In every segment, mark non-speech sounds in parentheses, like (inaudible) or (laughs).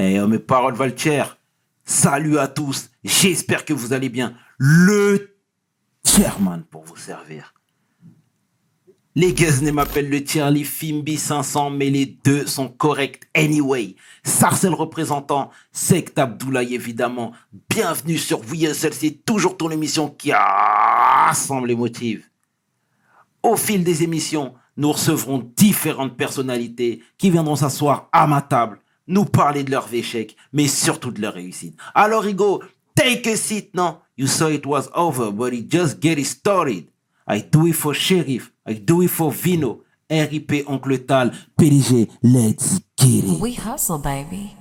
Hey, oh, mes paroles valent cher. Salut à tous. J'espère que vous allez bien. Le chairman pour vous servir. Les Guesnay m'appellent le Charlie Fimbi 500, mais les deux sont corrects anyway. Sarcel représentant, Sect Abdoulaye évidemment. Bienvenue sur VSL, c'est toujours ton émission qui rassemble les motifs. Au fil des émissions, nous recevrons différentes personnalités qui viendront s'asseoir à ma table, nous parler de leurs échecs, mais surtout de leurs réussites. Alors, Hugo, take a seat now. You saw it was over, but it just getting started. I do it for Sheriff. I do it for Vino. RIP Oncle Tal. PDG, let's get it. We hustle, baby.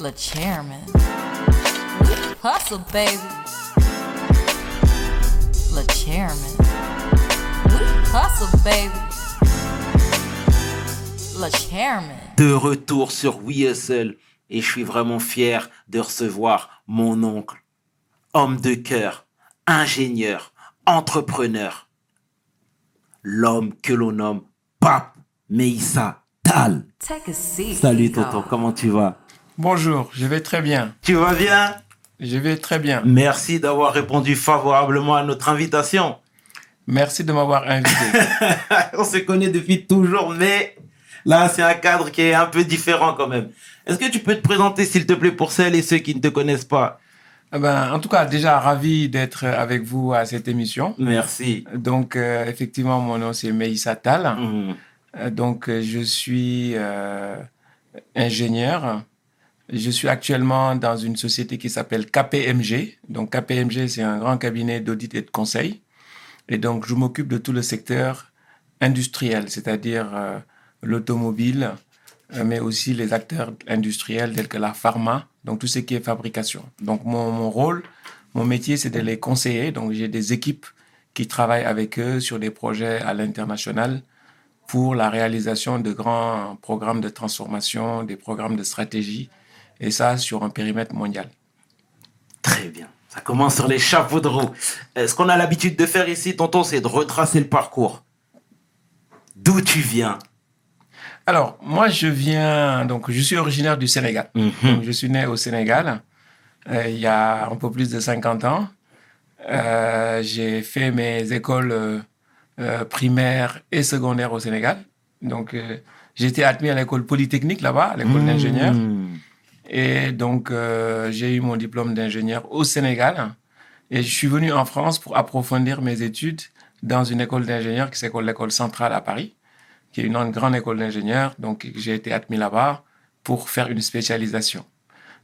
Le chairman. We hustle, baby. Le chairman. We hustle, baby. De retour sur WeHustle et je suis vraiment fier de recevoir mon oncle, homme de cœur, ingénieur, entrepreneur, l'homme que l'on nomme Pape Meissa Tal. Take a seat. Salut tonton, comment tu vas? Bonjour, je vais très bien. Tu vas bien? Je vais très bien. Merci d'avoir répondu favorablement à notre invitation. Merci de m'avoir invité. (laughs) On se connaît depuis toujours, mais là, c'est un cadre qui est un peu différent quand même. Est-ce que tu peux te présenter, s'il te plaît, pour celles et ceux qui ne te connaissent pas? Eh ben, en tout cas, déjà ravi d'être avec vous à cette émission. Merci. Donc, euh, effectivement, mon nom c'est Meïssa Tal. Mhm. Euh, Donc, euh, je suis euh, ingénieur. Je suis actuellement dans une société qui s'appelle KPMG. Donc, KPMG, c'est un grand cabinet d'audit et de conseil. Et donc, je m'occupe de tout le secteur industriel, c'est-à-dire euh, l'automobile, euh, mais aussi les acteurs industriels tels que la pharma, donc tout ce qui est fabrication. Donc, mon, mon rôle, mon métier, c'est de les conseiller. Donc, j'ai des équipes qui travaillent avec eux sur des projets à l'international pour la réalisation de grands programmes de transformation, des programmes de stratégie, et ça sur un périmètre mondial. Très bien. Ça commence sur les chapeaux de roue. Euh, Ce qu'on a l'habitude de faire ici, tonton, c'est de retracer le parcours. D'où tu viens? Alors, moi, je viens, donc, je suis originaire du Sénégal. Mhm. Donc, je suis né au Sénégal euh, il y a un peu plus de 50 ans. Euh, j'ai fait mes écoles euh, primaires et secondaires au Sénégal. Donc, j'ai été admis à l'école polytechnique là-bas, à l'école d'ingénieur. Mhm. Et donc, j'ai eu mon diplôme d'ingénieur au Sénégal. Et je suis venu en France pour approfondir mes études dans une école d'ingénieur qui s'appelle l'école centrale à Paris, qui est une grande école d'ingénieur. Donc, j'ai été admis là-bas pour faire une spécialisation.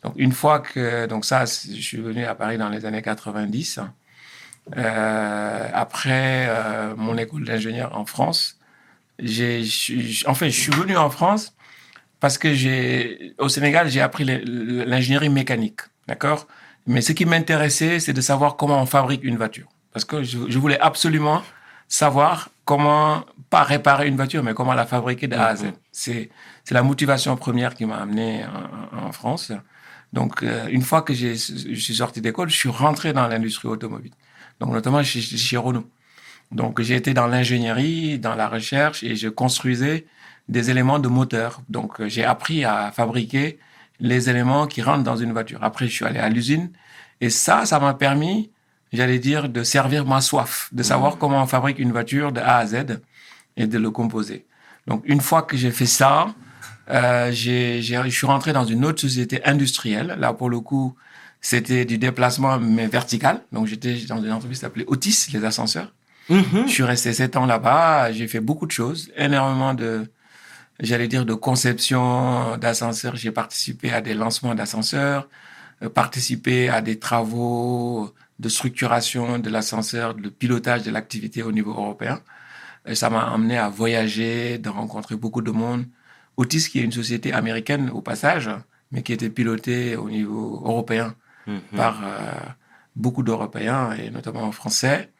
Donc, une fois que, donc ça, je suis venu à Paris dans les années 90. Euh, après euh, mon école d'ingénieur en France, j'ai, suis- enfin, je suis venu en France parce que j'ai, au Sénégal, j'ai appris l'in- l'ingénierie mécanique, d'accord? Mais ce qui m'intéressait, c'est de savoir comment on fabrique une voiture. Parce que je voulais absolument savoir comment, pas réparer une voiture, mais comment la fabriquer de A à Z. Mhm. C'est, la motivation première qui m'a amené en, France. Donc, euh, une fois que je suis sorti d'école, je suis rentré dans l'industrie automobile. Donc, notamment chez, chez Renault. Donc, j'ai été dans l'ingénierie, dans la recherche, et je construisais des éléments de moteur. Donc, j'ai appris à fabriquer les éléments qui rentrent dans une voiture. Après, je suis allé à l'usine. Et ça, ça m'a permis, j'allais dire, de servir ma soif, de savoir comment on fabrique une voiture de A à Z et de le composer. Donc, une fois que j'ai fait ça, euh, j'ai, je suis rentré dans une autre société industrielle. Là, pour le coup, c'était du déplacement, mais vertical. Donc, j'étais dans une entreprise s'appelait Otis, les ascenseurs. Mhm. Je suis resté sept ans là-bas. J'ai fait beaucoup de choses, énormément de, j'allais dire, de conception d'ascenseurs. J'ai participé à des lancements d'ascenseurs, euh, participé à des travaux de structuration de l'ascenseur, de pilotage de l'activité au niveau européen. Et ça m'a amené à voyager, de rencontrer beaucoup de monde. Otis, qui est une société américaine au passage, mais qui était pilotée au niveau européen Mhm. par euh, beaucoup d'Européens et notamment Français.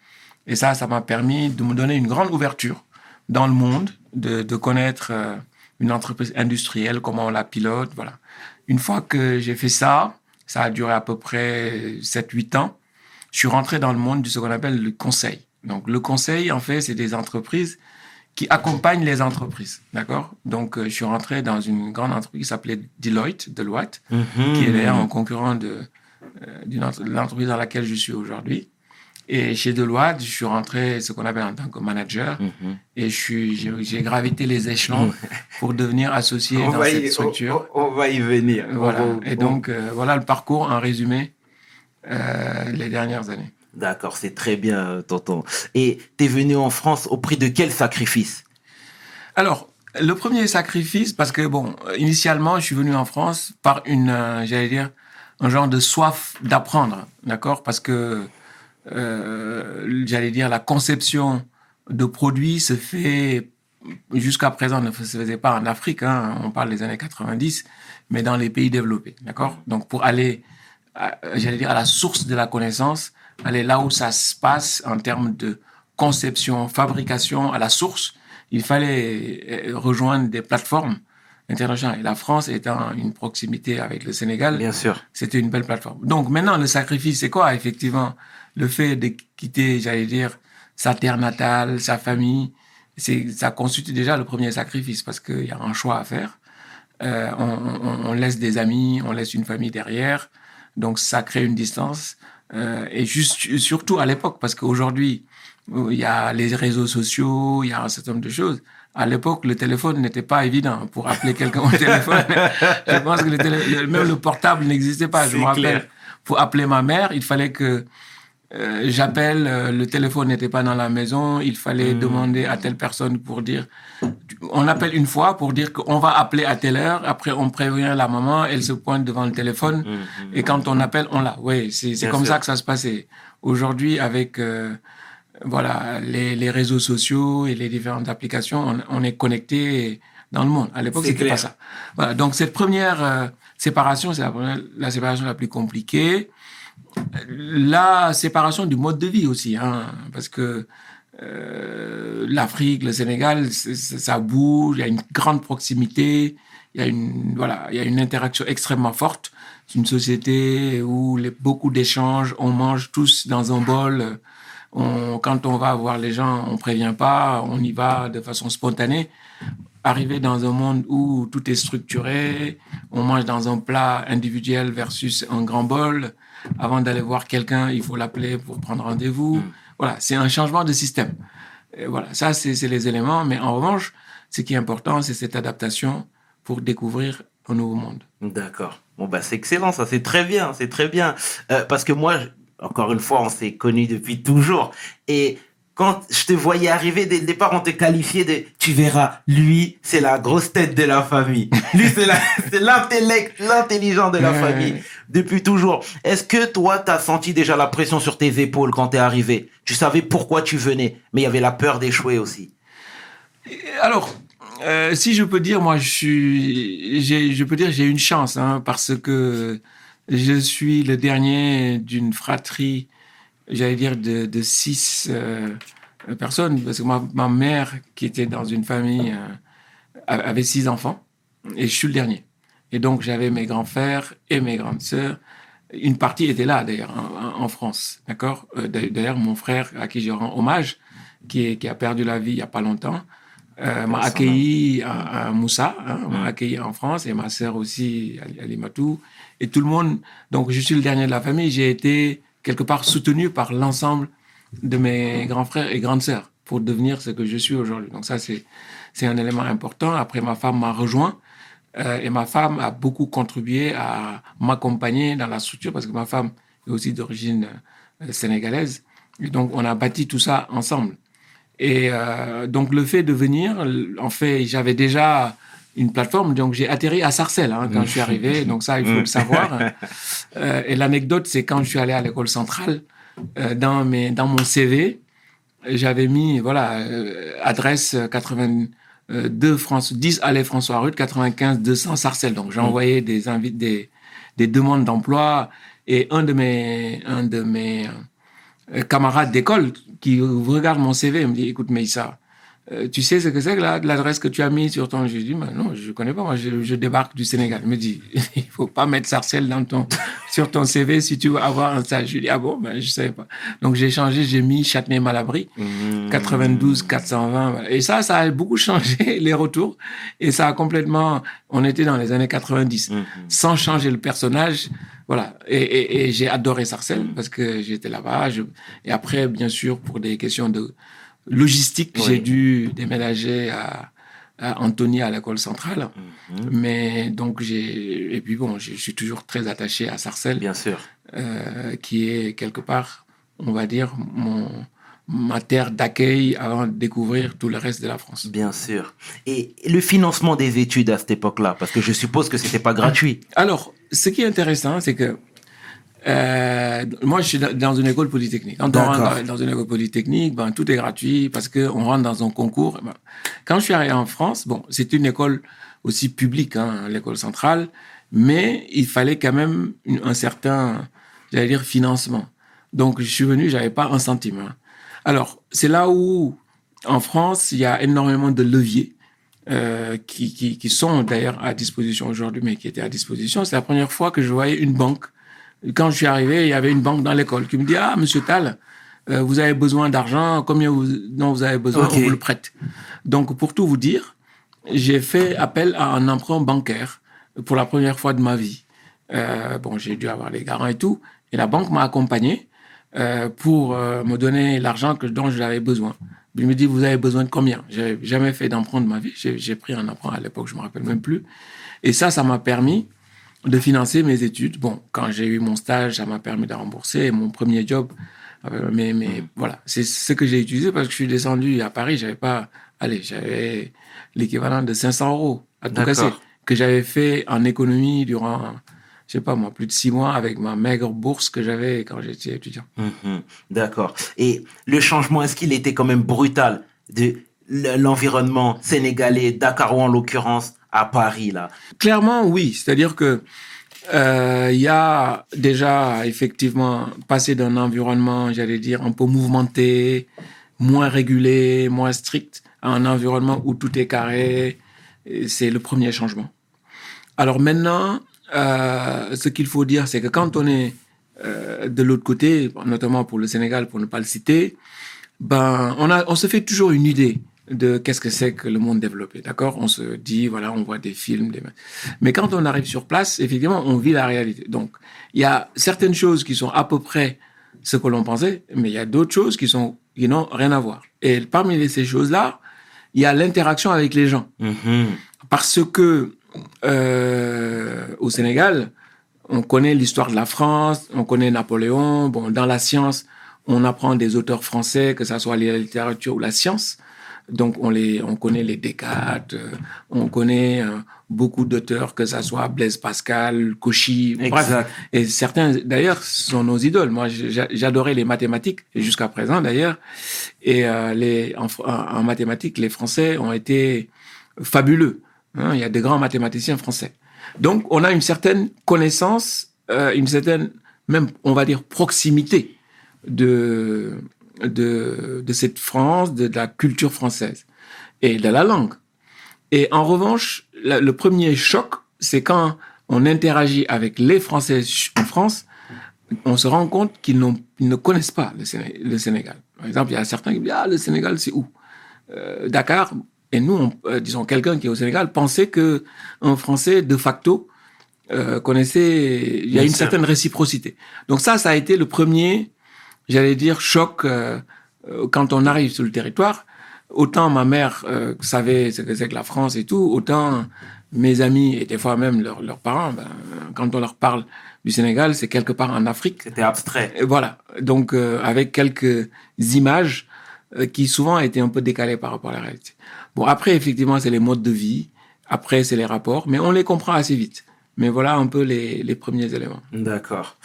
Et ça, ça m'a permis de me donner une grande ouverture dans le monde, de, de connaître euh, une entreprise industrielle, comment on la pilote, voilà. Une fois que j'ai fait ça, ça a duré à peu près 7-8 ans, je suis rentré dans le monde de ce qu'on appelle le conseil. Donc le conseil, en fait, c'est des entreprises qui accompagne les entreprises. D'accord? Donc, euh, je suis rentré dans une grande entreprise qui s'appelait Deloitte, Deloitte, qui est d'ailleurs un concurrent de, euh, entre- l'entreprise dans laquelle je suis aujourd'hui. Et chez Deloitte, je suis rentré ce qu'on appelle en tant que manager. Mhm. Et je suis, j'ai, gravité les échelons pour devenir associé On dans cette y, structure. on- on va y venir. Voilà. On Et donc, euh, voilà le parcours en résumé les dernières années. D'accord, c'est très bien, euh, tonton. Et t'es venu en France au prix de quel sacrifice? Alors, le premier sacrifice, parce que bon, euh, initialement, je suis venu en France par une, euh, j'allais dire, un genre de soif d'apprendre, d'accord? Parce que, euh, j'allais dire, la conception de produits se fait, jusqu'à présent, ne se faisait pas en Afrique, hein, on parle des années 90, mais dans les pays développés, d'accord? Donc, pour aller, j'allais dire, à la source de la connaissance, aller là où ça se passe en termes de conception, fabrication, à la source, il fallait euh, rejoindre des plateformes internationales. Et la France étant une proximité avec le Sénégal, Bien sûr. c'était une belle plateforme. Donc maintenant, le sacrifice, c'est quoi Effectivement, le fait de quitter, j'allais dire, sa terre natale, sa famille, c'est ça constitue déjà le premier sacrifice parce qu'il y a un choix à faire. Euh, on, on- on laisse des amis, on laisse une famille derrière, donc ça crée une distance. Euh, et juste, surtout à l'époque, parce qu'aujourd'hui, il y a les réseaux sociaux, il y a un certain nombre de choses. À l'époque, le téléphone n'était pas évident pour appeler quelqu'un au téléphone. (laughs) Je pense que le télé- le- même le portable n'existait pas. Je me rappelle, clair. pour appeler ma mère, il fallait que euh, j'appelle, euh, le téléphone n'était pas dans la maison, il fallait Hmm. demander à telle personne pour dire, on appelle une fois pour dire qu'on va appeler à telle heure, après on prévient la maman, elle se pointe devant le téléphone, et quand on appelle, on l'a. Oui, c'est comme sûr. ça que ça se passait. Aujourd'hui, avec euh, voilà les, les réseaux sociaux et les différentes applications, on, on est connecté dans le monde. À l'époque, c'était pas ça. Voilà. Donc cette première euh, séparation, c'est la, la séparation la plus compliquée. La séparation du mode de vie aussi, hein, parce que euh, l'Afrique, le Sénégal, ça bouge, il y a une grande proximité, il y a une voilà, il y a une interaction extrêmement forte. C'est une société où les, beaucoup d'échanges, on mange tous dans un bol. Quand on va voir les gens, on prévient pas, on y va de façon spontanée. Arriver dans un monde où tout est structuré, on mange dans un plat individuel versus un grand bol. Avant d'aller voir quelqu'un, il faut l'appeler pour prendre rendez-vous. Voilà, c'est un changement de système. Voilà, ça, c'est les éléments. Mais en revanche, ce qui est important, c'est cette adaptation pour découvrir un nouveau monde. D'accord. Bon, bah, c'est excellent, ça, c'est très bien, c'est très bien. Euh, parce que moi, encore une fois, on s'est connus depuis toujours. Et quand je te voyais arriver dès le départ, on te qualifiait de, tu verras, lui, c'est la grosse tête de la famille. Lui, c'est (laughs) l'intellect, l'intelligent de la famille. Depuis toujours. Est-ce que toi, t'as senti déjà la pression sur tes épaules quand t'es arrivé? Tu savais pourquoi tu venais, mais il y avait la peur d'échouer aussi. Alors, euh, si je peux dire, moi, je suis, je peux dire, j'ai une chance, hein, parce que je suis le dernier d'une fratrie, j'allais dire de, de six euh, personnes, parce que ma, ma mère, qui était dans une famille, euh, avait six enfants, et je suis le dernier. Et donc, j'avais mes grands frères et mes grandes sœurs. Une partie était là, d'ailleurs, en, en France, d'accord? Euh, D'ailleurs, mon frère, à qui je rends hommage, qui, est, qui a perdu la vie il y a pas longtemps, euh, m'a accueilli à, à Moussa, hein, m'a accueilli en France, et ma sœur aussi, Alimatou, et tout le monde. Donc, je suis le dernier de la famille. J'ai été quelque part soutenu par l'ensemble de mes grands frères et grandes sœurs pour devenir ce que je suis aujourd'hui. Donc, ça, c'est c'est un élément important. Après, ma femme m'a rejoint. Euh, et ma femme a beaucoup contribué à m'accompagner dans la structure parce que ma femme est aussi d'origine euh, sénégalaise. Et donc, on a bâti tout ça ensemble. Et euh, donc, le fait de venir, en fait, j'avais déjà une plateforme. Donc, j'ai atterri à Sarcelles hein, quand je suis arrivé. (laughs) Donc, ça, il faut le savoir. (laughs) Euh, et l'anecdote, c'est quand je suis allé à l'école centrale, euh, dans, mes, dans mon CV, j'avais mis, voilà, euh, adresse 82 France, 10 allée François Rude, 95 200 Sarcelles. Donc, j'ai envoyé des des, des demandes d'emploi. Et un de mes, un de mes camarades d'école qui regarde mon CV me dit, écoute, Meïssa, euh, tu sais ce que c'est que la- l'adresse que tu as mise sur ton. Je dis, mais non, je connais pas. Moi, je, je débarque du Sénégal. Il me dit, (laughs) il faut pas mettre Sarcelles dans ton, (laughs) sur ton CV si tu veux avoir un stage. Je dis, ah bon, ben, je savais pas. Donc, j'ai changé, j'ai mis Châtenay-Malabry, Mhm. 92, 420. voilà. Et ça, ça a beaucoup changé (laughs) les retours. Et ça a complètement. On était dans les années 90. Mhm. Sans changer le personnage. Voilà. Et, et, et j'ai adoré Sarcelles parce que j'étais là-bas. Je... Et après, bien sûr, pour des questions de logistique, Oui. j'ai dû déménager à, à Antony à l'école centrale. Mhm. Mais donc, j'ai. Et puis bon, je suis toujours très attaché à Sarcelles, Bien sûr. euh, qui est quelque part, on va dire, mon ma terre d'accueil avant de découvrir tout le reste de la France. Bien sûr. Et le financement des études à cette époque-là, parce que je suppose que c'était pas gratuit. Alors, ce qui est intéressant, c'est que euh, moi, je suis dans- une école polytechnique. Quand on rentre dans une école polytechnique, ben, tout est gratuit parce qu'on rentre dans un concours. Ben, quand je suis arrivé en France, bon, c'est une école aussi publique, hein, l'école centrale, mais il fallait quand même une- un certain, j'allais dire, financement. Donc, je suis venu, j'avais pas un centime. hein. Alors, c'est là où, en France, il y a énormément de leviers euh, qui, qui, qui sont d'ailleurs à disposition aujourd'hui, mais qui étaient à disposition. C'est la première fois que je voyais une banque. Quand je suis arrivé, il y avait une banque dans l'école qui me dit Ah, monsieur Tal, euh, vous avez besoin d'argent, combien vous, dont vous avez besoin, Ok. on vous le prête. Donc, pour tout vous dire, j'ai fait appel à un emprunt bancaire pour la première fois de ma vie. Euh, bon, j'ai dû avoir les garants et tout, et la banque m'a accompagné euh, pour me donner l'argent dont j'avais besoin. Il me dit, vous avez besoin de combien? J'ai jamais fait d'emprunt de ma vie. J'ai j'ai pris un emprunt à l'époque, je me rappelle même plus. Et ça, ça m'a permis de financer mes études. Bon, quand j'ai eu mon stage, ça m'a permis de rembourser mon premier job. Euh, Mais, mais voilà, c'est ce que j'ai utilisé parce que je suis descendu à Paris. J'avais pas, allez, j'avais l'équivalent de 500 euros à tout casser que j'avais fait en économie durant, je sais pas moi, plus de six mois avec ma maigre bourse que j'avais quand j'étais étudiant. Mhm. D'accord. Et le changement, est-ce qu'il était quand même brutal de l'environnement sénégalais, dakarois en l'occurrence, Paris, là Clairement, oui. C'est-à-dire que euh, il y a déjà effectivement passé d'un environnement, j'allais dire, un peu mouvementé, moins régulé, moins strict, à un environnement où tout est carré. C'est le premier changement. Alors maintenant, euh, ce qu'il faut dire, c'est que quand on est euh, de l'autre côté, notamment pour le Sénégal, pour ne pas le citer, ben, on, a, on se fait toujours une idée de qu'est-ce que c'est que le monde développé, d'accord? On se dit, voilà, on voit des films, des... mais quand on arrive sur place, effectivement, on vit la réalité. Donc, il y a certaines choses qui sont à peu près ce que l'on pensait, mais il y a d'autres choses qui sont qui n'ont rien à voir. Et parmi ces choses-là, il y a l'interaction avec les gens, Mhm. parce que euh, au Sénégal, on connaît l'histoire de la France, on connaît Napoléon. Bon, dans la science, on apprend des auteurs français, que ça soit la littérature ou la science. Donc, on, les, on connaît les Descartes, euh, on connaît euh, beaucoup d'auteurs, que ça soit Blaise Pascal, Cauchy, bref. Et certains, d'ailleurs, sont nos idoles. Moi, j'a- j'adorais les mathématiques, jusqu'à présent d'ailleurs. Et euh, les, en, mathématiques, les Français ont été fabuleux. hein. Il y a de grands mathématiciens français. Donc, on a une certaine connaissance, une certaine, même, on va dire, proximité de, de, de cette France, de, de la culture française et de la langue. Et en revanche, la- le premier choc, c'est quand on interagit avec les Français en France, on se rend compte qu'ils ne connaissent pas le, Séné- le Sénégal. Par exemple, il y a certains qui disent Ah, le Sénégal, c'est où? Euh, Dakar. Et nous, on- euh, disons, quelqu'un qui est au Sénégal pensait que un Français, de facto, euh, connaissait. Il y a une certaine réciprocité. Donc, ça, ça a été le premier, j'allais dire, choc euh, euh, quand on arrive sur le territoire. Autant ma mère euh, savait ce que c'est que la France et tout, autant mes amis et des fois même leurs leurs parents, ben, quand on leur parle du Sénégal, c'est quelque part en Afrique. C'était abstrait. Et voilà. Donc, euh, avec quelques images euh, qui souvent étaient un peu décalées par rapport à la réalité. Bon, après, effectivement, c'est les modes de vie. Après, c'est les rapports. Mais on les comprend assez vite. Mais voilà un peu les, les premiers éléments. D'accord.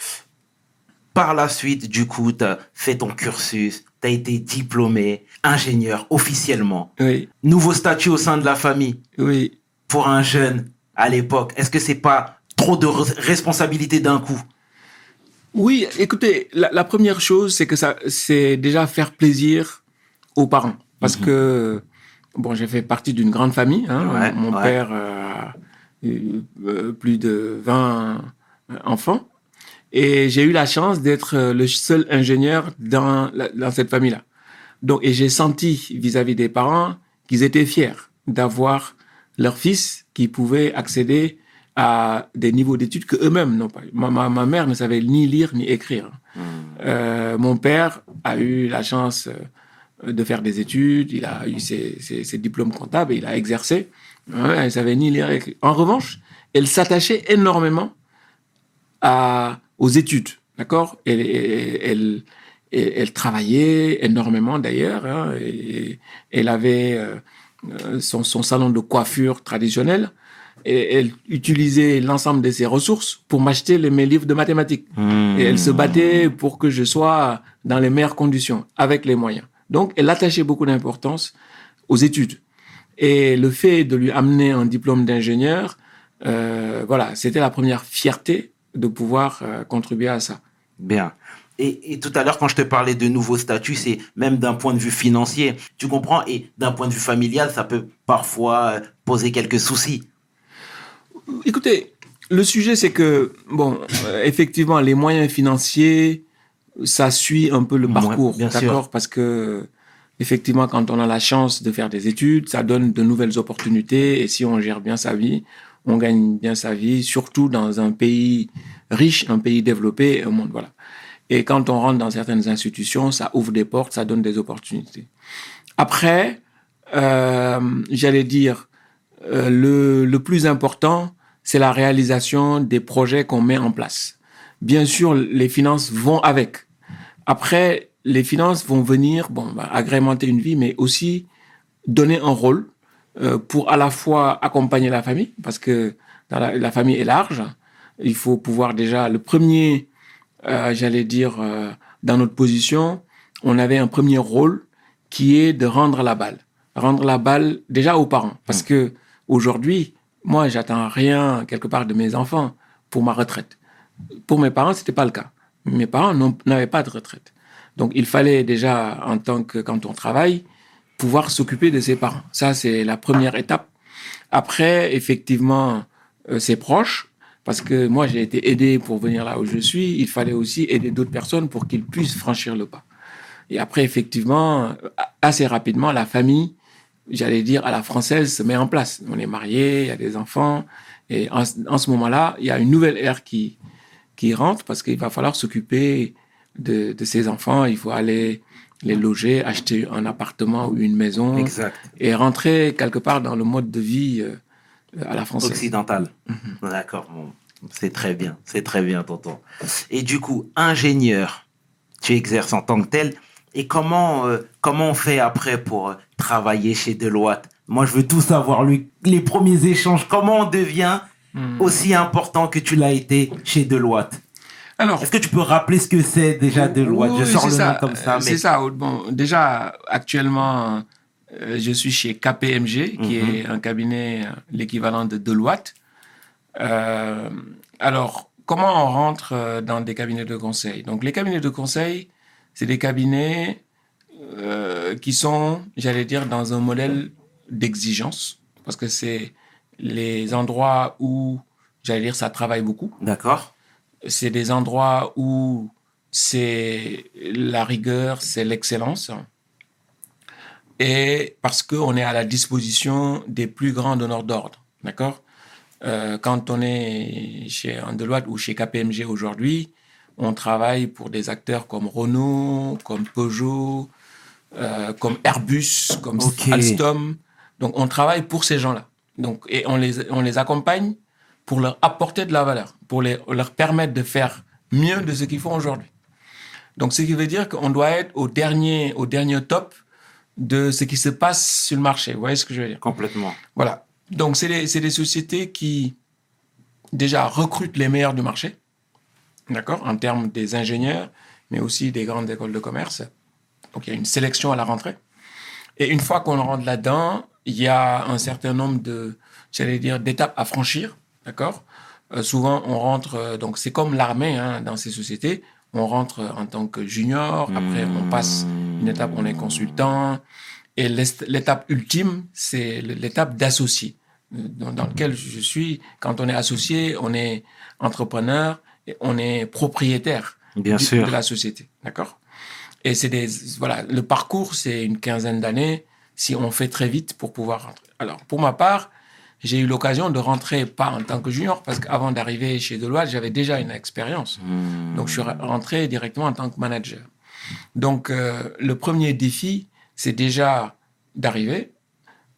Par la suite, du coup, tu as fait ton cursus, tu as été diplômé, ingénieur officiellement. Oui, Nouveau statut au sein de la famille oui. pour un jeune à l'époque. Est-ce que c'est pas trop de re- responsabilité d'un coup? Oui, écoutez, la, la première chose, c'est que ça, c'est déjà faire plaisir aux parents. Parce que bon, j'ai fait partie d'une grande famille. hein. Ouais, Mon ouais. père euh, a eu euh, plus de 20 enfants. Et j'ai eu la chance d'être euh, le seul ingénieur dans, la- dans cette famille-là. Donc, et j'ai senti vis-à-vis des parents qu'ils étaient fiers d'avoir leur fils qui pouvait accéder à des niveaux d'études que eux-mêmes n'ont pas. Ma, ma, ma mère ne savait ni lire ni écrire. Euh, mon père a eu la chance euh, de faire des études, il a eu ses, ses- ses diplômes comptables, et il a exercé. Ouais, elle savait ni lire ni écrire. En revanche, elle s'attachait énormément à, aux études, d'accord? Elle, elle, elle, travaillait énormément d'ailleurs. hein, et, elle avait euh, euh, son, son salon de coiffure traditionnel. Et elle utilisait l'ensemble de ses ressources pour m'acheter les- mes livres de mathématiques. Et elle se battait pour que je sois dans les meilleures conditions, avec les moyens. Donc, elle attachait beaucoup d'importance aux études. Et le fait de lui amener un diplôme d'ingénieur, euh, voilà, c'était la première fierté de pouvoir euh, contribuer à ça. Bien. Et, et tout à l'heure, quand je te parlais de nouveaux statuts, c'est même d'un point de vue financier, tu comprends? Et d'un point de vue familial, ça peut parfois euh, poser quelques soucis. Écoutez, le sujet, c'est que, bon, euh, effectivement, les moyens financiers, ça suit un peu le Ouais, parcours, bien sûr. d'accord? Parce que, effectivement, quand on a la chance de faire des études, ça donne de nouvelles opportunités. Et si on gère bien sa vie, on gagne bien sa vie, surtout dans un pays riche, un pays développé, un monde, voilà. Et quand on rentre dans certaines institutions, ça ouvre des portes, ça donne des opportunités. Après, euh, j'allais dire, euh, le, le plus important, c'est la réalisation des projets qu'on met en place. Bien sûr, les finances vont avec. Après, les finances vont venir, bon, bah, agrémenter une vie, mais aussi donner un rôle pour à la fois accompagner la famille, parce que dans la, la famille est large. Il faut pouvoir déjà, le premier, euh, j'allais dire, euh, dans notre position, on avait un premier rôle qui est de rendre la balle. Rendre la balle déjà aux parents. Parce que aujourd'hui, moi, j'attends rien quelque part de mes enfants pour ma retraite. Pour mes parents, c'était pas le cas. Mes parents n'avaient pas de retraite. Donc, il fallait déjà, en tant que, quand on travaille, pouvoir s'occuper de ses parents. Ça, c'est la première étape. Après, effectivement, euh, ses proches, parce que moi, j'ai été aidé pour venir là où je suis, il fallait aussi aider d'autres personnes pour qu'ils puissent franchir le pas. Et après, effectivement, euh, assez rapidement, la famille, j'allais dire, à la française, se met en place. On est mariés, il y a des enfants. Et en, ce moment-là, il y a une nouvelle ère qui, qui rentre parce qu'il va falloir s'occuper de, de ces enfants. Il faut aller les loger, acheter un appartement ou une maison Exact. et rentrer quelque part dans le mode de vie euh, à la française. Occidental. Mhm. D'accord. Bon. C'est très bien. C'est très bien, tonton. Et du coup, ingénieur, tu exerces en tant que tel. Et comment, euh, comment on fait après pour euh, travailler chez Deloitte? Moi, je veux tout savoir. lui- les premiers échanges, comment on devient Hmm. aussi important que tu l'as été chez Deloitte? Alors, Est-ce que tu peux rappeler ce que c'est déjà Deloitte Je Oui, sors le ça, nom comme ça. euh, Mais... C'est ça. Bon, déjà, actuellement, euh, je suis chez KPMG, qui Mhm. est un cabinet, euh, l'équivalent de Deloitte. Euh, alors, comment on rentre dans des cabinets de conseil? Donc, les cabinets de conseil, c'est des cabinets euh, qui sont, j'allais dire, dans un modèle d'exigence, parce que c'est les endroits où, j'allais dire, ça travaille beaucoup D'accord. C'est des endroits où c'est la rigueur, c'est l'excellence. Et parce qu'on est à la disposition des plus grands donneurs d'ordre. D'accord? Euh, Quand on est chez Andeloitte ou chez KPMG aujourd'hui, on travaille pour des acteurs comme Renault, comme Peugeot, euh, comme Airbus, comme Ok. Alstom. Donc, on travaille pour ces gens-là. Donc, et on les, on les accompagne pour leur apporter de la valeur, pour les, leur permettre de faire mieux de ce qu'ils font aujourd'hui. Donc, ce qui veut dire qu'on doit être au dernier, au dernier top de ce qui se passe sur le marché. Vous voyez ce que je veux dire? Complètement. Voilà. Donc, c'est des, c'est des sociétés qui, déjà, recrutent les meilleurs du marché, d'accord, en termes des ingénieurs, mais aussi des grandes écoles de commerce. Donc, il y a une sélection à la rentrée. Et une fois qu'on rentre là-dedans, il y a un certain nombre de, j'allais dire, d'étapes à franchir, d'accord Euh, Souvent, on rentre, euh, donc c'est comme l'armée hein, dans ces sociétés, on rentre en tant que junior, après on passe une étape, on est consultant, Et l'étape ultime, c'est l'étape d'associé, dans, dans lequel je suis. Quand on est associé, on est entrepreneur, et on est propriétaire Bien du- sûr. de la société. D'accord Et c'est des. Voilà, le parcours, c'est une quinzaine d'années si on fait très vite pour pouvoir rentrer. Alors, pour ma part, j'ai eu l'occasion de rentrer pas en tant que junior, parce qu'avant d'arriver chez Deloitte, j'avais déjà une expérience. Hmm. Donc, je suis rentré directement en tant que manager. Donc, euh, le premier défi, c'est déjà d'arriver,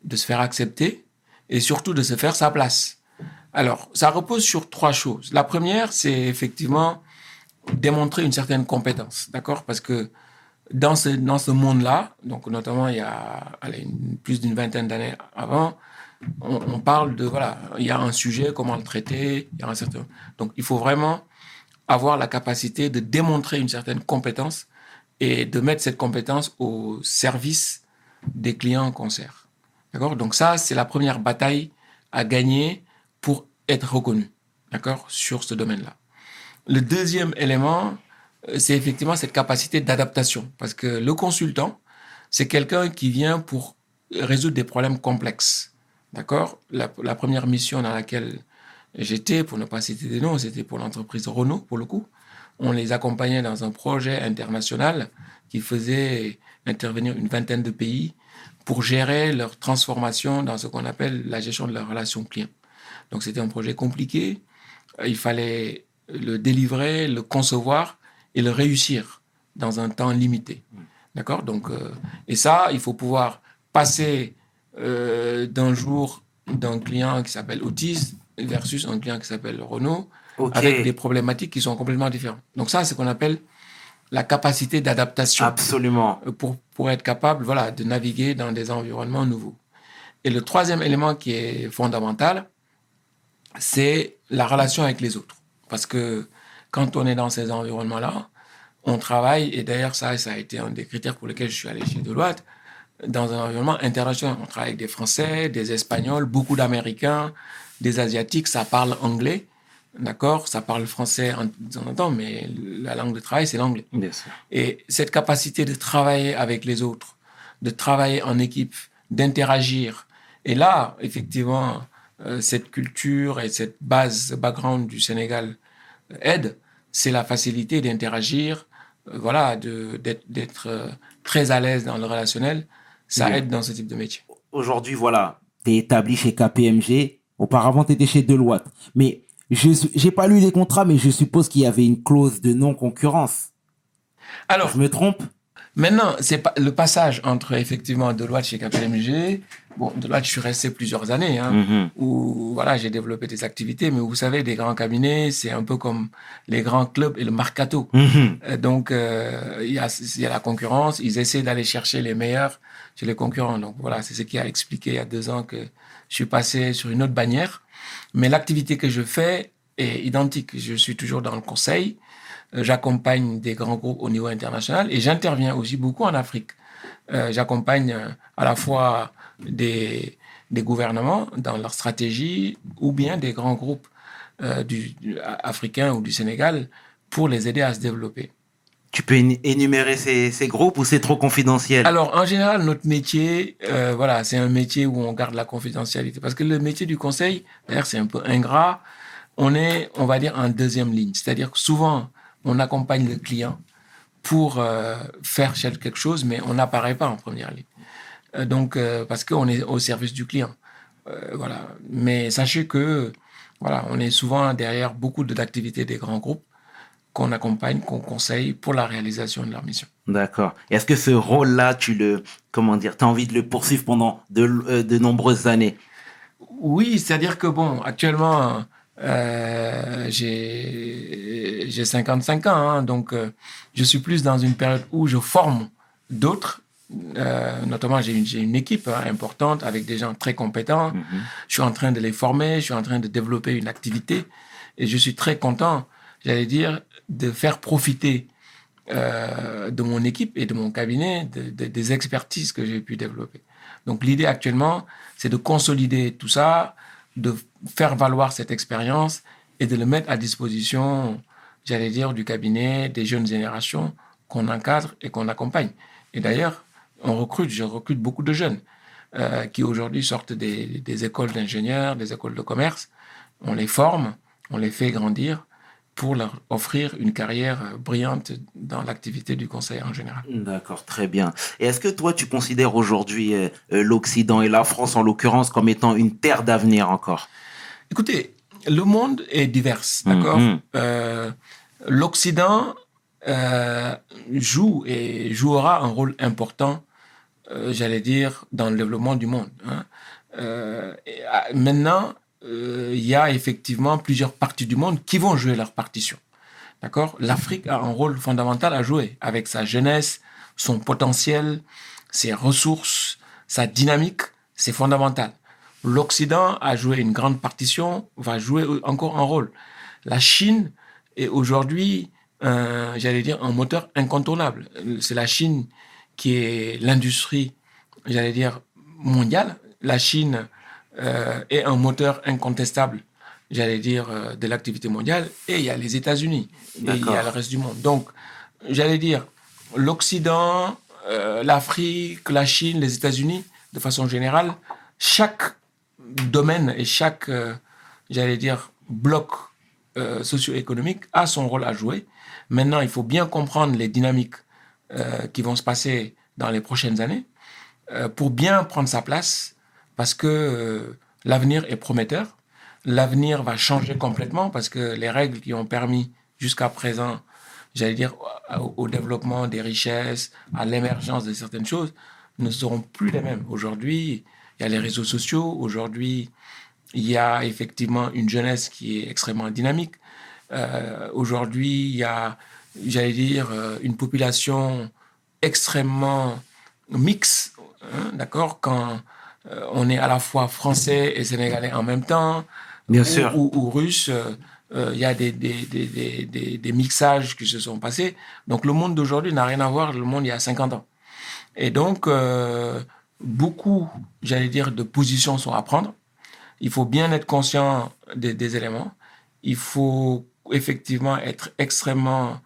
de se faire accepter et surtout de se faire sa place. Alors, ça repose sur trois choses. La première, c'est effectivement démontrer une certaine compétence, d'accord? Parce que dans ce, dans ce monde-là, donc notamment il y a allez, une- plus d'une vingtaine d'années avant, on, parle de, voilà, il y a un sujet, comment le traiter, il y a un certain... Donc, il faut vraiment avoir la capacité de démontrer une certaine compétence et de mettre cette compétence au service des clients qu'on sert. D'accord? Donc ça, c'est la première bataille à gagner pour être reconnu, d'accord, sur ce domaine-là. Le deuxième élément, euh, c'est effectivement cette capacité d'adaptation. Parce que le consultant, c'est quelqu'un qui vient pour résoudre des problèmes complexes. D'accord? La, la première mission dans laquelle j'étais, pour ne pas citer des noms, c'était pour l'entreprise Renault, pour le coup. On les accompagnait dans un projet international qui faisait intervenir une vingtaine de pays pour gérer leur transformation dans ce qu'on appelle la gestion de la relation client. Donc c'était un projet compliqué. Il fallait le délivrer, le concevoir et le réussir dans un temps limité. D'accord? Donc, euh, Et ça, il faut pouvoir passer euh, d'un jour d'un client qui s'appelle Otis versus un client qui s'appelle Renault avec des problématiques qui sont complètement différentes. Donc ça, c'est ce qu'on appelle la capacité d'adaptation Absolument. euh, pour, pour être capable voilà, de naviguer dans des environnements nouveaux. Et le troisième élément qui est fondamental, c'est la relation avec les autres. Parce que quand on est dans ces environnements-là, on travaille, et d'ailleurs ça, ça a été un des critères pour lesquels je suis allé chez Deloitte, dans un environnement international. On travaille avec des Français, des Espagnols, beaucoup d'Américains, des Asiatiques, ça parle anglais, d'accord? Ça parle français en temps en temps, mais la langue de travail, c'est l'anglais. Et cette capacité de travailler avec les autres, de travailler en équipe, d'interagir. Et là, effectivement, euh, cette culture et cette base, ce background du Sénégal euh, aide. C'est la facilité d'interagir, euh, voilà, d'être, euh, très à l'aise dans le relationnel. Ça aide dans ce type de métier. Aujourd'hui, voilà, tu es établi chez KPMG. Auparavant, tu étais chez Deloitte. Mais je j'ai pas lu les contrats, mais je suppose qu'il y avait une clause de non-concurrence. Alors, Je me trompe? Maintenant, c'est pas le passage entre effectivement Deloitte chez KPMG. Bon, Deloitte, je suis resté plusieurs années, hein, Mhm. où voilà, j'ai développé des activités. Mais vous savez, des grands cabinets, c'est un peu comme les grands clubs et le mercato. Mhm. Euh, Donc, euh, il y, a, il y a la concurrence. Ils essaient d'aller chercher les meilleurs chez les concurrents. Donc voilà, c'est ce qui a expliqué il y a deux ans que je suis passé sur une autre bannière. Mais l'activité que je fais est identique. Je suis toujours dans le conseil. Euh, J'accompagne des grands groupes au niveau international et j'interviens aussi beaucoup en Afrique. Euh, J'accompagne euh, à la fois des, des gouvernements dans leur stratégie ou bien des grands groupes euh, du, du- africains ou du Sénégal pour les aider à se développer. Tu peux énu- énumérer ces, ces groupes ou c'est trop confidentiel? Alors, en général, notre métier, euh, voilà, c'est un métier où on garde la confidentialité. Parce que le métier du conseil, d'ailleurs, c'est un peu ingrat. On est, on va dire, en deuxième ligne. C'est-à-dire que souvent, on accompagne le client pour euh, faire quelque chose, mais on n'apparaît pas en première ligne. Euh, donc, euh, parce qu'on est au service du client. Voilà. Mais sachez que, voilà, on est souvent derrière beaucoup de- d'activités des grands groupes qu'on accompagne, qu'on conseille pour la réalisation de leur mission. D'accord. Est-ce que ce rôle-là, tu le, comment dire, as envie de le poursuivre pendant de, de nombreuses années? Oui, c'est-à-dire que bon, actuellement, euh, j'ai j'ai 55 ans, hein, donc euh, je suis plus dans une période où je forme d'autres. Euh, notamment, j'ai une, une équipe hein, importante avec des gens très compétents. Je suis en train de les former, je suis en train de développer une activité et je suis très content, j'allais dire, de faire profiter de mon équipe et de mon cabinet de- de- des expertises que j'ai pu développer. Donc l'idée actuellement, c'est de consolider tout ça, de faire valoir cette expérience et de le mettre à disposition, j'allais dire, du cabinet, des jeunes générations qu'on encadre et qu'on accompagne. Et d'ailleurs, on recrute, je recrute beaucoup de jeunes euh, qui aujourd'hui sortent des, des écoles d'ingénieurs, des écoles de commerce. On les forme, on les fait grandir pour leur offrir une carrière euh, brillante dans l'activité du conseil en général. D'accord, très bien. Et est-ce que toi, tu considères aujourd'hui euh, euh, l'Occident et la France en l'occurrence comme étant une terre d'avenir encore? Écoutez, le monde est divers, d'accord? Mhm. Euh, L'Occident euh, joue et jouera un rôle important, j'allais dire, dans le développement du monde. hein. Ah, maintenant, il y a effectivement plusieurs parties du monde qui vont jouer leur partition. D'accord? L'Afrique a un rôle fondamental à jouer avec sa jeunesse, son potentiel, ses ressources, sa dynamique, c'est fondamental. L'Occident a joué une grande partition, va jouer encore un rôle. La Chine est aujourd'hui, euh, j'allais dire, un moteur incontournable. C'est la Chine qui est l'industrie, j'allais dire, mondiale. La Chine euh, est un moteur incontestable, j'allais dire, euh, de l'activité mondiale. Et il y a les États-Unis, et il y a le reste du monde. Donc, j'allais dire, l'Occident, euh, l'Afrique, la Chine, les États-Unis, de façon générale, chaque domaine et chaque, euh, j'allais dire, bloc euh, socio-économique a son rôle à jouer. Maintenant, il faut bien comprendre les dynamiques euh, qui vont se passer dans les prochaines années euh, pour bien prendre sa place parce que euh, l'avenir est prometteur. L'avenir va changer complètement parce que les règles qui ont permis jusqu'à présent, j'allais dire, au, développement des richesses, à l'émergence de certaines choses, ne seront plus les mêmes. Aujourd'hui, il y a les réseaux sociaux. Aujourd'hui, il y a effectivement une jeunesse qui est extrêmement dynamique. Euh, Aujourd'hui, il y a, j'allais dire, euh, une population extrêmement mixte, hein, d'accord Quand euh, on est à la fois français et sénégalais en même temps, Bien ou, sûr. ou, ou russe, euh, euh, il y a des, des, des, des, des, des mixages qui se sont passés. Donc le monde d'aujourd'hui n'a rien à voir avec le monde il y a 50 ans. Et donc, euh, beaucoup, j'allais dire, de positions sont à prendre. Il faut bien être conscient des, éléments. Il faut effectivement être extrêmement,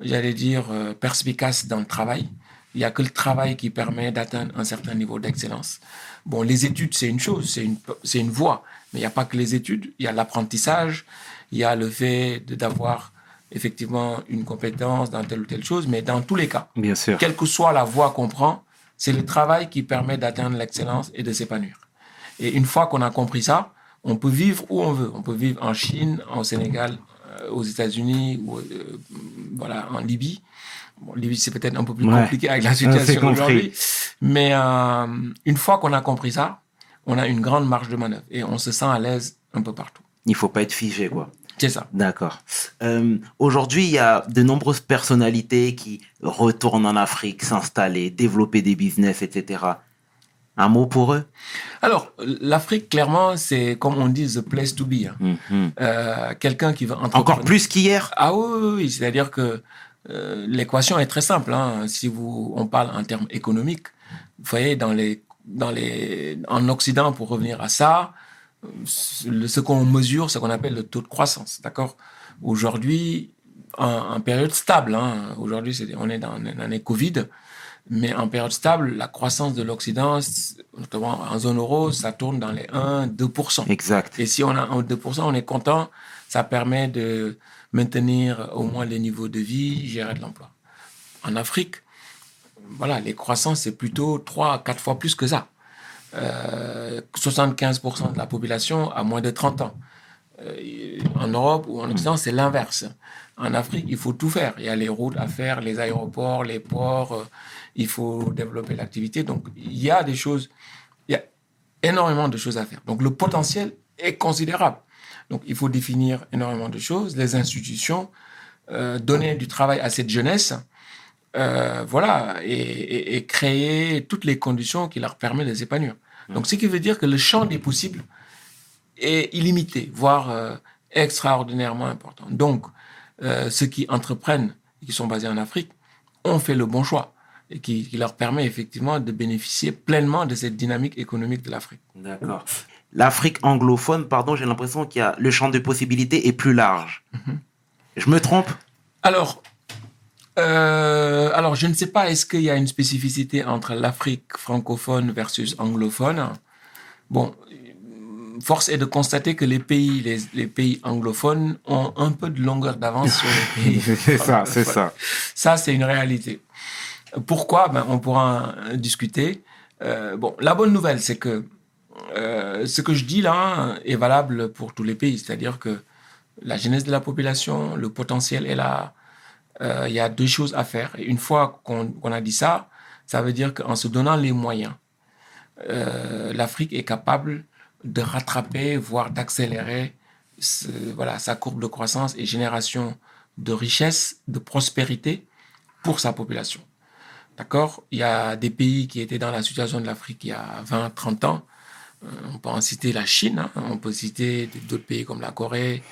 j'allais dire, perspicace dans le travail. Il n'y a que le travail qui permet d'atteindre un certain niveau d'excellence. Bon, les études, c'est une chose, c'est une, c'est une voie, mais il n'y a pas que les études. Il y a l'apprentissage, il y a le fait d'avoir effectivement une compétence dans telle ou telle chose, mais dans tous les cas, Bien sûr. quelle que soit la voie qu'on prend, c'est le travail qui permet d'atteindre l'excellence et de s'épanouir. Et une fois qu'on a compris ça, on peut vivre où on veut. On peut vivre en Chine, au Sénégal, euh, aux États-Unis, ou euh, voilà, en Libye. Bon, c'est peut-être un peu plus Ouais. compliqué avec la situation aujourd'hui. Mais euh, une fois qu'on a compris ça, on a une grande marge de manœuvre et on se sent à l'aise un peu partout. Il faut pas être figé, quoi. C'est ça. D'accord. Euh, Aujourd'hui, il y a de nombreuses personnalités qui retournent en Afrique, s'installer, développer des business, etc. Un mot pour eux? Alors, l'Afrique, clairement, c'est comme on dit, the place to be. hein. Mhm. Euh, Quelqu'un qui veut entreprendre. Encore plus qu'hier? Ah oui, oui, oui. c'est-à-dire que euh, l'équation est très simple. hein. Si vous, on parle en termes économiques, vous voyez, dans les, dans les, en Occident, pour revenir à ça, euh, ce qu'on mesure, ce qu'on appelle le taux de croissance, d'accord? Aujourd'hui, en, en période stable, hein, aujourd'hui, on est dans une année Covid, mais en période stable, la croissance de l'Occident, notamment en zone euro, ça tourne dans les 1-2%. Exact. Et si on a un 2%, on est content. Ça permet de maintenir au moins les niveaux de vie, gérer de l'emploi. En Afrique, voilà, les croissances, c'est plutôt 3 à 4 fois plus que ça. Euh, 75% de la population a moins de 30 ans. Euh, en Europe ou en Occident, c'est l'inverse. En Afrique, il faut tout faire. Il y a les routes à faire, les aéroports, les ports. euh, il faut développer l'activité. Donc, il y a des choses, il y a énormément de choses à faire. Donc, le potentiel est considérable. Donc, il faut définir énormément de choses, les institutions, euh, donner du travail à cette jeunesse, euh, voilà, et, et- et créer toutes les conditions qui leur permettent de s'épanouir. Donc, ce qui veut dire que le champ des possibles est illimité, voire euh, extraordinairement important. Donc, ceux qui entreprennent, et qui sont basés en Afrique, ont fait le bon choix et qui, qui leur permet effectivement de bénéficier pleinement de cette dynamique économique de l'Afrique. D'accord. L'Afrique anglophone, pardon, j'ai l'impression qu'il y a le champ de possibilités est plus large. Je me trompe? Alors, Euh, alors, je ne sais pas, est-ce qu'il y a une spécificité entre l'Afrique francophone versus anglophone? Bon, force est de constater que les pays, les, les pays anglophones ont un peu de longueur d'avance sur les pays. (laughs) c'est ça, c'est ça. Ça, c'est une réalité. Pourquoi? Ben, On pourra en discuter. Euh, bon, la bonne nouvelle, c'est que euh, ce que je dis là est valable pour tous les pays. C'est-à-dire que la jeunesse de la population, le potentiel est là. Euh, Il y a deux choses à faire. Et une fois qu'on a dit ça, ça veut dire qu'en se donnant les moyens, euh, l'Afrique est capable de rattraper, voire d'accélérer voilà, sa courbe de croissance et génération de richesse, de prospérité pour sa population. D'accord? Il y a des pays qui étaient dans la situation de l'Afrique il y a 20, 30 ans. On peut en citer la Chine, hein, on peut citer d'autres pays comme la Corée.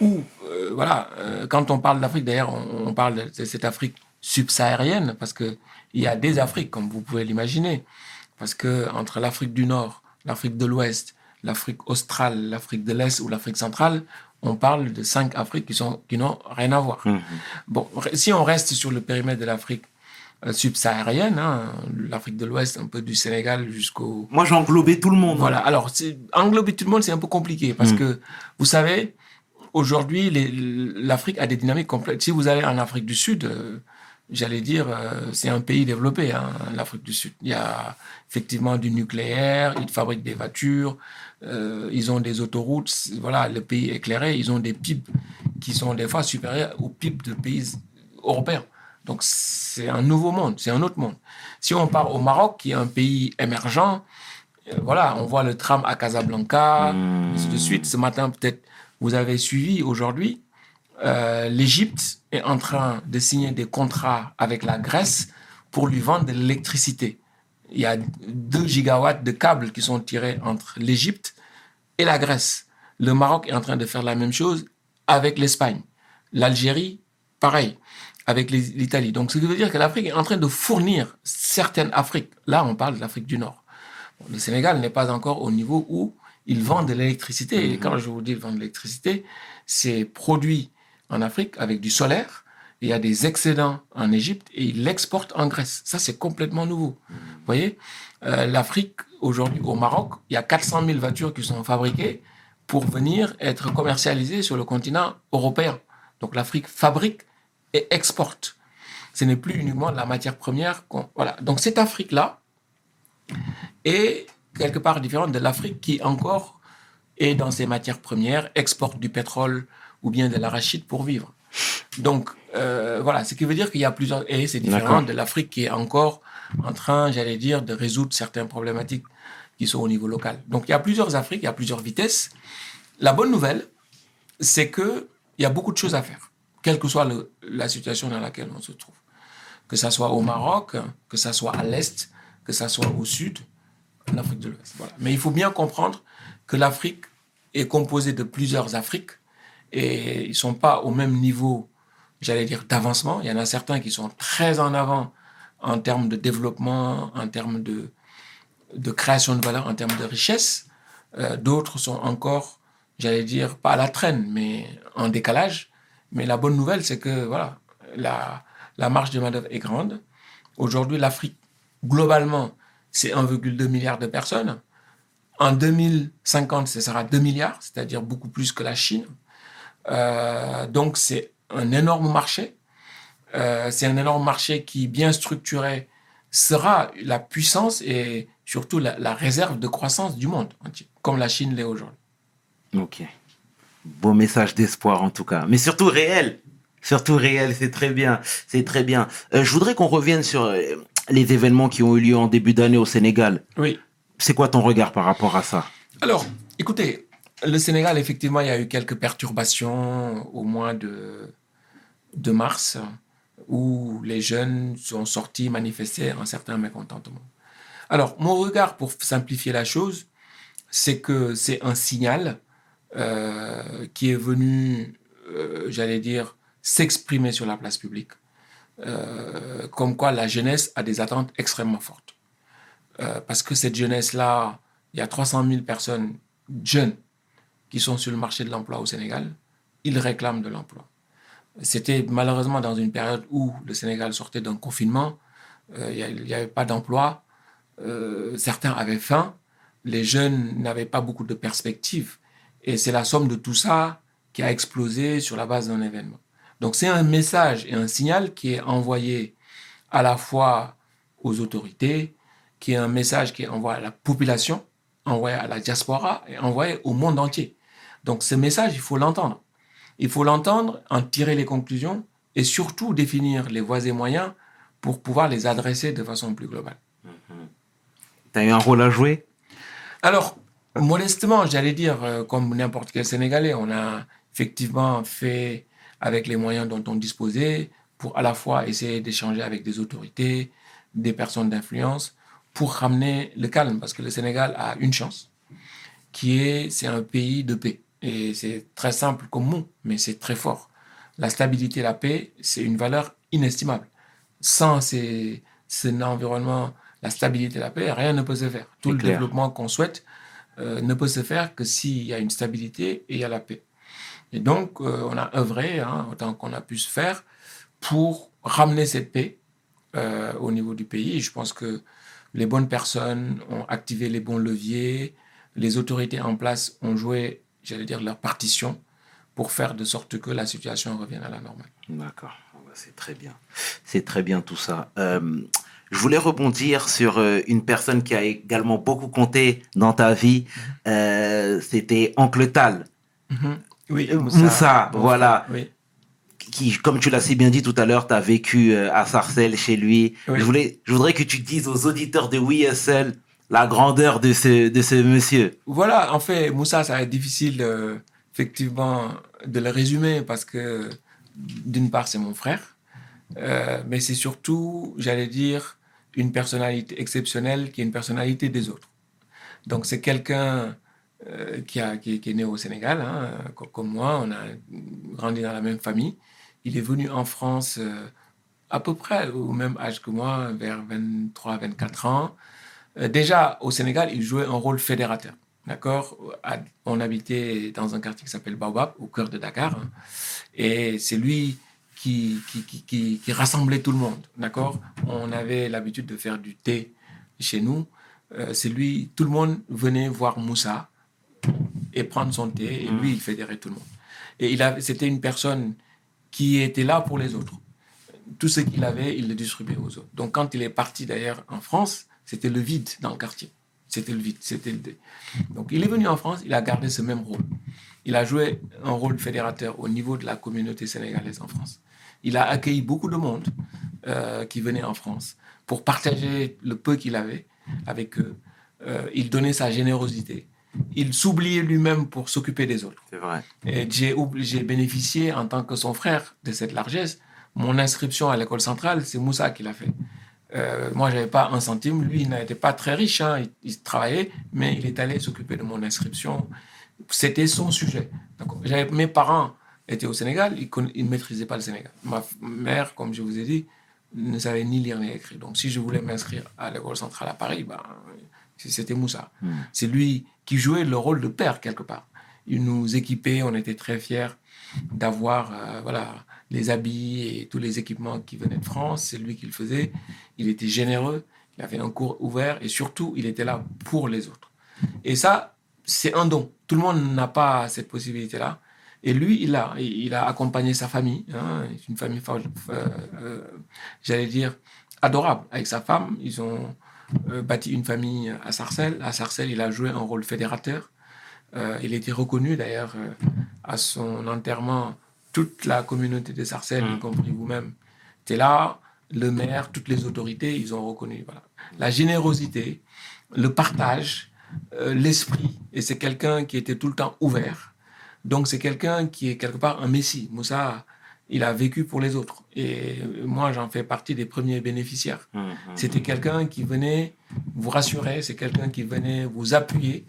Ou, euh, voilà, euh, quand on parle d'Afrique, d'ailleurs, on, on parle de cette Afrique subsaharienne parce qu'il y a des Afriques, comme vous pouvez l'imaginer. Parce que entre l'Afrique du Nord, l'Afrique de l'Ouest, l'Afrique australe, l'Afrique de l'Est ou l'Afrique centrale, on parle de cinq Afriques qui sont qui n'ont rien à voir. Mhm. Bon, si on reste sur le périmètre de l'Afrique subsaharienne, hein, l'Afrique de l'Ouest, un peu du Sénégal jusqu'au Moi, j'ai englobé tout le monde. voilà. Alors, englober tout le monde, c'est un peu compliqué parce Mm. que, vous savez, aujourd'hui, l'Afrique a des dynamiques complètes. Si vous allez en Afrique du Sud, euh, j'allais dire, euh, c'est un pays développé, hein, l'Afrique du Sud. Il y a effectivement du nucléaire, ils fabriquent des voitures, euh, ils ont des autoroutes. Voilà, le pays est éclairé. Ils ont des PIB qui sont des fois supérieurs aux PIB de pays européens. Donc, c'est un nouveau monde, c'est un autre monde. Si on part au Maroc, qui est un pays émergent, euh, voilà, on voit le tram à Casablanca, Mmh. ainsi de suite. Ce matin, peut-être, vous avez suivi aujourd'hui, euh, l'Égypte est en train de signer des contrats avec la Grèce pour lui vendre de l'électricité. Il y a 2 gigawatts de câbles qui sont tirés entre l'Égypte et la Grèce. Le Maroc est en train de faire la même chose avec l'Espagne. L'Algérie, pareil, avec l'Italie. Donc, ce qui veut dire que l'Afrique est en train de fournir certaines Afriques. Là, on parle de l'Afrique du Nord. Le Sénégal n'est pas encore au niveau où ils vendent de l'électricité. Et quand je vous dis vendre de l'électricité, c'est produit en Afrique avec du solaire. Il y a des excédents en Égypte et ils l'exportent en Grèce. Ça, c'est complètement nouveau. Vous voyez, Euh, l'Afrique, aujourd'hui, au Maroc, il y a 400 000 voitures qui sont fabriquées pour venir être commercialisées sur le continent européen. Donc, l'Afrique fabrique et exporte. Ce n'est plus uniquement de la matière première. qu'on- Voilà. Donc, cette Afrique-là est quelque part différente de l'Afrique qui encore est dans ses matières premières, exporte du pétrole ou bien de l'arachide pour vivre. Donc, euh, voilà, ce qui veut dire qu'il y a plusieurs... Et c'est différent de l'Afrique qui est encore en train, j'allais dire, de résoudre certaines problématiques qui sont au niveau local. Donc, il y a plusieurs Afriques, il y a plusieurs vitesses. La bonne nouvelle, c'est qu'il y a beaucoup de choses à faire, quelle que soit la situation dans laquelle on se trouve. Que ça soit au Maroc, que ça soit à l'Est, que ça soit au Sud, en Afrique de l'Ouest. Mais il faut bien comprendre que l'Afrique est composée de plusieurs Afriques et ils ne sont pas au même niveau, j'allais dire, d'avancement. Il y en a certains qui sont très en avant en termes de développement, en termes de, de création de valeur, en termes de richesse. Euh, D'autres sont encore, j'allais dire, pas à la traîne, mais en décalage. Mais la bonne nouvelle, c'est que voilà, la, la marge de main-d'œuvre est grande. Aujourd'hui, l'Afrique, globalement, c'est 1,2 milliard de personnes. En 2050, ce sera 2 milliards, c'est-à-dire beaucoup plus que la Chine. Euh, donc, c'est un énorme marché. Euh, c'est un énorme marché qui, bien structuré, sera la puissance et surtout la, la réserve de croissance du monde comme la Chine l'est aujourd'hui. Ok. Beau message d'espoir en tout cas. Mais surtout réel. Surtout réel, c'est très bien. C'est très bien. Euh, je voudrais qu'on revienne sur euh, les événements qui ont eu lieu en début d'année au Sénégal. Oui. C'est quoi ton regard par rapport à ça? Alors, écoutez, le Sénégal, effectivement, il y a eu quelques perturbations au mois de, de mars où les jeunes sont sortis manifester un certain mécontentement. Alors, mon regard, pour simplifier la chose, c'est que c'est un signal qui est venu, euh, j'allais dire, s'exprimer sur la place publique. Euh, comme quoi la jeunesse a des attentes extrêmement fortes. Euh, parce que cette jeunesse-là, il y a 300 000 personnes jeunes qui sont sur le marché de l'emploi au Sénégal, ils réclament de l'emploi. C'était malheureusement dans une période où le Sénégal sortait d'un confinement, euh, il n'y avait pas d'emploi, euh, certains avaient faim, les jeunes n'avaient pas beaucoup de perspectives. Et c'est la somme de tout ça qui a explosé sur la base d'un événement. Donc c'est un message et un signal qui est envoyé à la fois aux autorités, qui est un message qui est envoyé à la population, envoyé à la diaspora et envoyé au monde entier. Donc ce message, il faut l'entendre. Il faut l'entendre, en tirer les conclusions et surtout définir les voies et moyens pour pouvoir les adresser de façon plus globale. Tu as eu un rôle à jouer? Alors, modestement, j'allais dire, euh, comme n'importe quel Sénégalais, on a effectivement fait avec les moyens dont on disposait pour à la fois essayer d'échanger avec des autorités, des personnes d'influence, pour ramener le calme, parce que le Sénégal a une chance, qui est, c'est un pays de paix. Et c'est très simple comme mot, mais c'est très fort. La stabilité et la paix, c'est une valeur inestimable. Sans ces, cet environnement, la stabilité et la paix, rien ne peut se faire. Tout le clair. développement qu'on souhaite euh, ne peut se faire que s'il y a une stabilité et il y a la paix. Et donc, euh, on a œuvré, hein, autant qu'on a pu se faire, pour ramener cette paix euh, au niveau du pays. Et je pense que les bonnes personnes ont activé les bons leviers, les autorités en place ont joué, j'allais dire, leur partition pour faire de sorte que la situation revienne à la normale. D'accord, Ah bah, c'est très bien. C'est très bien tout ça. Je voulais rebondir sur euh, une personne qui a également beaucoup compté dans ta vie. Euh, C'était Oncle Tal, Oui, Euh, Moussa, voilà. Oui. qui, comme tu l'as si bien dit tout à l'heure, tu as vécu à Sarcelles chez lui. Oui. Je, voulais, je voudrais que tu dises aux auditeurs de WSL la grandeur de ce, de ce monsieur. Voilà, en fait, Moussa, ça va être difficile, euh, effectivement, de le résumer parce que, d'une part, c'est mon frère, euh, mais c'est surtout, j'allais dire, une personnalité exceptionnelle qui est une personnalité des autres. Donc, c'est quelqu'un euh, qui, a, qui, qui est né au Sénégal, hein, co- comme moi, on a grandi dans la même famille. Il est venu en France euh, à peu près au même âge que moi, vers 23-24 ans. Euh, déjà, au Sénégal, il jouait un rôle fédérateur. D'accord? On habitait dans un quartier qui s'appelle Baobab, au cœur de Dakar. hein. et c'est lui qui, rassemblait tout le monde. D'accord? On avait l'habitude de faire du thé chez nous. Euh, c'est lui, tout le monde venait voir Moussa et prendre son thé. Et lui, il fédérait tout le monde. Et il c'était une personne qui était là pour les autres tout ce qu'il avait, il le distribuait aux autres. Donc quand il est parti d'ailleurs en France, c'était le vide dans le quartier. C'était le vide. C'était le... Donc il est venu en France, il a gardé ce même rôle. Il a joué un rôle fédérateur au niveau de la communauté sénégalaise en France. Il a accueilli beaucoup de monde euh, qui venait en France pour partager le peu qu'il avait avec eux. Euh, il donnait sa générosité. Il s'oubliait lui-même pour s'occuper des autres. C'est vrai. Et j'ai bénéficié en tant que son frère de cette largesse. Mon inscription à l'école centrale, c'est Moussa qui l'a fait. Euh, moi, j'avais pas un centime. Lui, il n'était pas très riche. hein. Il, il travaillait, mais il est allé s'occuper de mon inscription. C'était son sujet. J'avais- Mes parents étaient au Sénégal. Conna- ils ne maîtrisaient pas le Sénégal. Ma mère, comme je vous ai dit, ne savait ni lire ni écrire. Donc, si je voulais m'inscrire à l'école centrale à Paris, ben, c'était Moussa. C'est lui qui jouait le rôle de père quelque part. Il nous équipait, on était très fiers d'avoir euh, voilà, les habits et tous les équipements qui venaient de France. C'est lui qui le faisait. Il était généreux, il avait un cours ouvert et surtout, il était là pour les autres. Et ça, c'est un don. Tout le monde n'a pas cette possibilité-là. Et lui, il a, il a accompagné sa famille. hein. Une famille, fa- euh, euh, j'allais dire, adorable. Avec sa femme, ils ont euh, bâti une famille à Sarcelles. À Sarcelles, il a joué un rôle fédérateur. Euh, il était reconnu d'ailleurs à son enterrement. Toute la communauté de Sarcelles, y compris vous-même, était là. Le maire, toutes les autorités, ils ont reconnu. Voilà. La générosité, le partage, l'esprit. Et c'est quelqu'un qui était tout le temps ouvert. Donc c'est quelqu'un qui est quelque part un messie. Moussa, il a vécu pour les autres. Et moi, j'en fais partie des premiers bénéficiaires. C'était quelqu'un qui venait vous rassurer, c'est quelqu'un qui venait vous appuyer.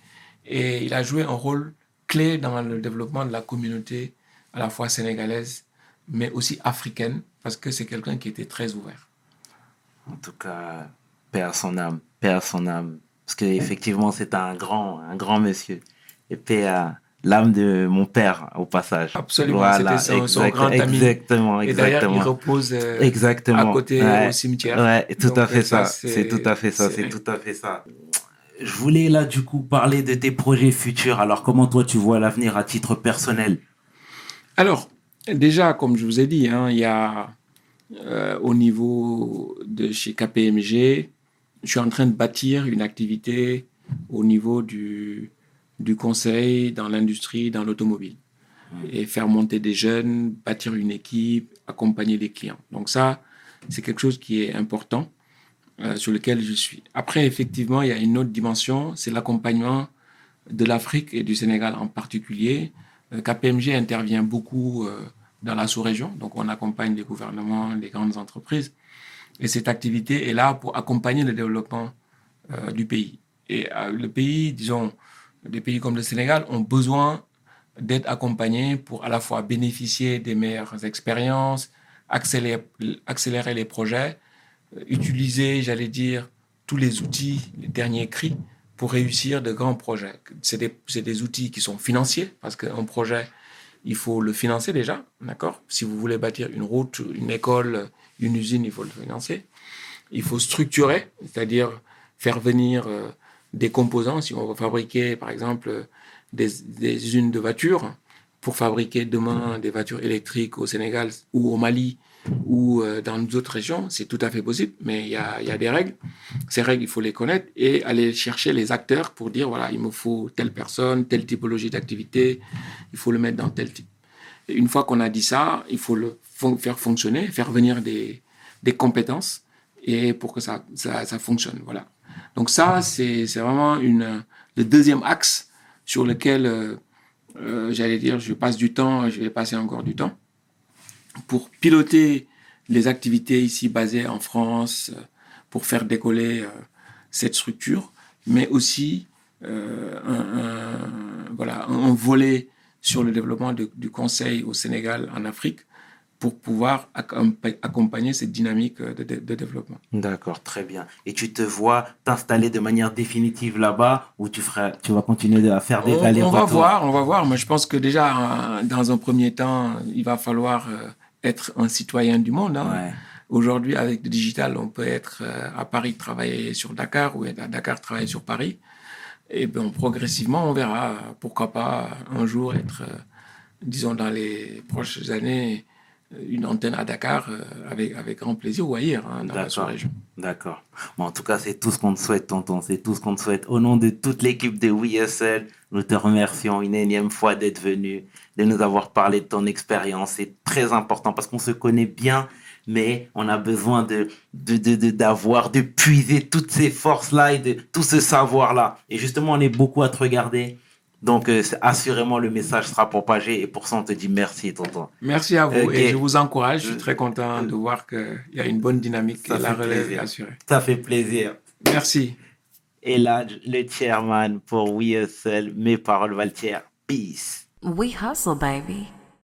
Et il a joué un rôle clé dans le développement de la communauté, à la fois sénégalaise, mais aussi africaine, parce que c'est quelqu'un qui était très ouvert. En tout cas, paix à son âme, paix à son âme. Parce qu'effectivement, c'est un grand, un grand monsieur. Et paix à, l'âme de mon père au passage. Absolument, Voilà, c'était son, grand ami. Exactement, Et d'ailleurs, il exactement. repose euh, Exactement. à côté Ouais. au cimetière. Ouais, tout Donc, à fait euh, ça. ça, C'est tout à fait ça. c'est- C'est tout à fait ça. Je voulais là du coup parler de tes projets futurs. Alors comment toi tu vois l'avenir à titre personnel? Alors, déjà, comme je vous ai dit, hein, il y a euh, au niveau de chez KPMG, je suis en train de bâtir une activité au niveau du, du conseil dans l'industrie, dans l'automobile. Et faire monter des jeunes, bâtir une équipe, accompagner des clients. Donc ça, c'est quelque chose qui est important, euh, sur lequel je suis. Après, effectivement, il y a une autre dimension, c'est l'accompagnement de l'Afrique et du Sénégal en particulier. Euh, KPMG intervient beaucoup euh, dans la sous-région, donc on accompagne les gouvernements, les grandes entreprises. Et cette activité est là pour accompagner le développement du pays. Et le pays, disons, des pays comme le Sénégal ont besoin d'être accompagnés pour à la fois bénéficier des meilleures expériences, accélérer, les projets, euh, utiliser, j'allais dire, tous les outils, les derniers cris pour réussir de grands projets. C'est des, c'est des outils qui sont financiers, parce qu'un projet, il faut le financer déjà, d'accord? Si vous voulez bâtir une route, une école, une usine, il faut le financer. Il faut structurer, c'est-à-dire faire venir euh, des composants. Si on veut fabriquer, par exemple, des, des usines de voitures, pour fabriquer demain des voitures électriques au Sénégal ou au Mali ou euh, dans d'autres régions, c'est tout à fait possible, mais il y a, des règles. Ces règles, il faut les connaître et aller chercher les acteurs pour dire, voilà, il me faut telle personne, telle typologie d'activité, il faut le mettre dans tel type. Une fois qu'on a dit ça, il faut le faire fonctionner, faire venir des, des compétences et pour que ça, ça, ça fonctionne. Voilà. Donc ça, c'est vraiment une, le deuxième axe sur lequel, euh, euh, j'allais dire, je passe du temps, je vais passer encore du temps. Pour piloter les activités ici basées en France, euh, pour faire décoller cette structure, mais aussi un, voilà, un volet sur le développement du conseil au Sénégal, en Afrique, pour pouvoir accompa- accompagner cette dynamique euh, de, de- de développement. D'accord, très bien. Et tu te vois t'installer de manière définitive là-bas ou tu feras, tu vas continuer à faire des On, on allers-retours va voir, on va voir. Mais je pense que déjà, euh, dans un premier temps, il va falloir euh, être un citoyen du monde. hein. Ouais. Aujourd'hui, avec le digital, on peut être à Paris, travailler sur Dakar, ou être à Dakar, travailler sur Paris. Et bien, progressivement, on verra. Pourquoi pas un jour être, disons, dans les prochaines années, une antenne à Dakar euh, avec, avec grand plaisir ou ailleurs, hein, dans la D'accord. sous-région. D'accord. Bon, en tout cas, c'est tout ce qu'on te souhaite, tonton. C'est tout ce qu'on te souhaite. Au nom de toute l'équipe de WeSL, nous te remercions une énième fois d'être venu, de nous avoir parlé de ton expérience. C'est très important parce qu'on se connaît bien, mais on a besoin de, de, de, de- d'avoir, de puiser toutes ces forces-là et de tout ce savoir-là. Et justement, on est beaucoup à te regarder. Donc, euh, assurément, le message sera propagé. Et pour ça, on te dit merci, tonton. Merci à vous Ok. et je vous encourage. Je suis très content de voir qu'il y a une bonne dynamique Ça et la fait relève est plaisir. assurée. Ça fait plaisir. Merci. Et là, le chairman pour WeSL, mes paroles valent Peace. We hustle, baby.